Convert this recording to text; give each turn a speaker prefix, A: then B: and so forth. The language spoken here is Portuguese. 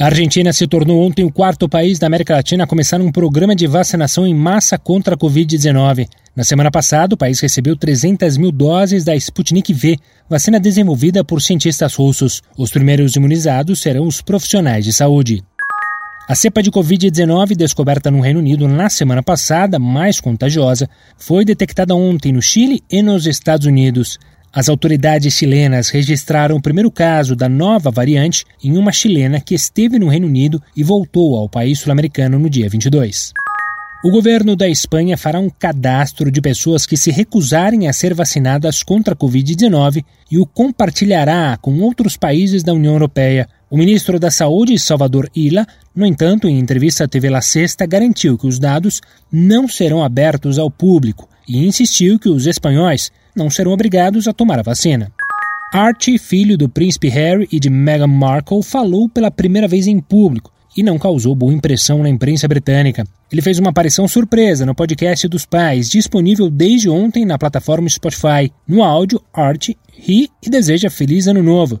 A: A Argentina se tornou ontem o quarto país da América Latina a começar um programa de vacinação em massa contra a Covid-19. Na semana passada, o país recebeu 300 mil doses da Sputnik V, vacina desenvolvida por cientistas russos. Os primeiros imunizados serão os profissionais de saúde. A cepa de Covid-19, descoberta no Reino Unido na semana passada, mais contagiosa, foi detectada ontem no Chile e nos Estados Unidos. As autoridades chilenas registraram o primeiro caso da nova variante em uma chilena que esteve no Reino Unido e voltou ao país sul-americano no dia 22. O governo da Espanha fará um cadastro de pessoas que se recusarem a ser vacinadas contra a Covid-19 e o compartilhará com outros países da União Europeia. O ministro da Saúde, Salvador Illa, no entanto, em entrevista à TV La Sexta, garantiu que os dados não serão abertos ao público e insistiu que os espanhóis não serão obrigados a tomar a vacina. Archie, filho do príncipe Harry e de Meghan Markle, falou pela primeira vez em público e não causou boa impressão na imprensa britânica. Ele fez uma aparição surpresa no podcast dos pais, disponível desde ontem na plataforma Spotify. No áudio, Archie ri e deseja feliz ano novo